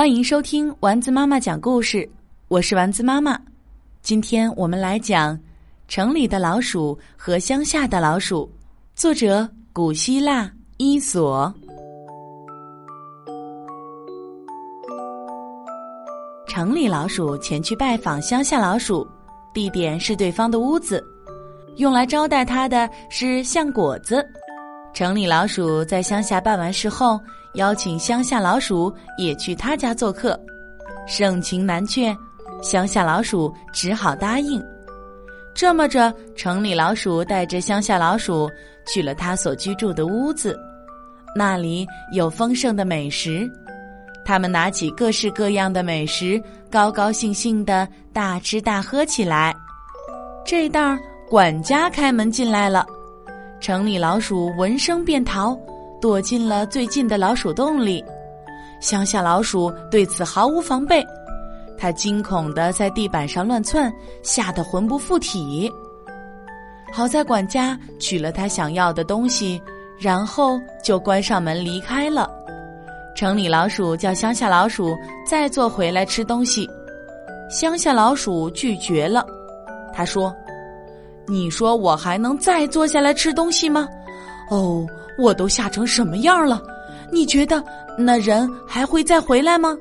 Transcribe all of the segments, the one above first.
欢迎收听丸子妈妈讲故事，我是丸子妈妈。今天我们来讲《城里的老鼠和乡下的老鼠》，作者古希腊伊索。城里老鼠前去拜访乡下老鼠，地点是对方的屋子，用来招待他的是橡果子。城里老鼠在乡下办完事后，邀请乡下老鼠也去他家做客，盛情难却，乡下老鼠只好答应。这么着，城里老鼠带着乡下老鼠去了他所居住的屋子，那里有丰盛的美食。他们拿起各式各样的美食，高高兴兴的大吃大喝起来。这当管家开门进来了。城里老鼠闻声便逃，躲进了最近的老鼠洞里。乡下老鼠对此毫无防备，它惊恐的在地板上乱窜，吓得魂不附体。好在管家取了他想要的东西，然后就关上门离开了。城里老鼠叫乡下老鼠再坐回来吃东西，乡下老鼠拒绝了，他说。你说我还能再坐下来吃东西吗？哦，我都吓成什么样了？你觉得那人还会再回来吗？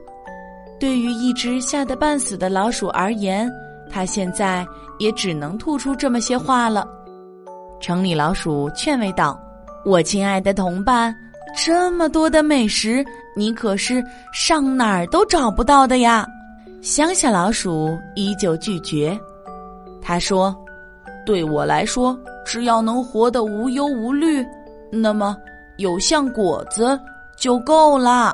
对于一只吓得半死的老鼠而言，它现在也只能吐出这么些话了。城里老鼠劝慰道：“我亲爱的同伴，这么多的美食，你可是上哪儿都找不到的呀。”乡下老鼠依旧拒绝，他说。对我来说，只要能活得无忧无虑，那么有像果子就够了。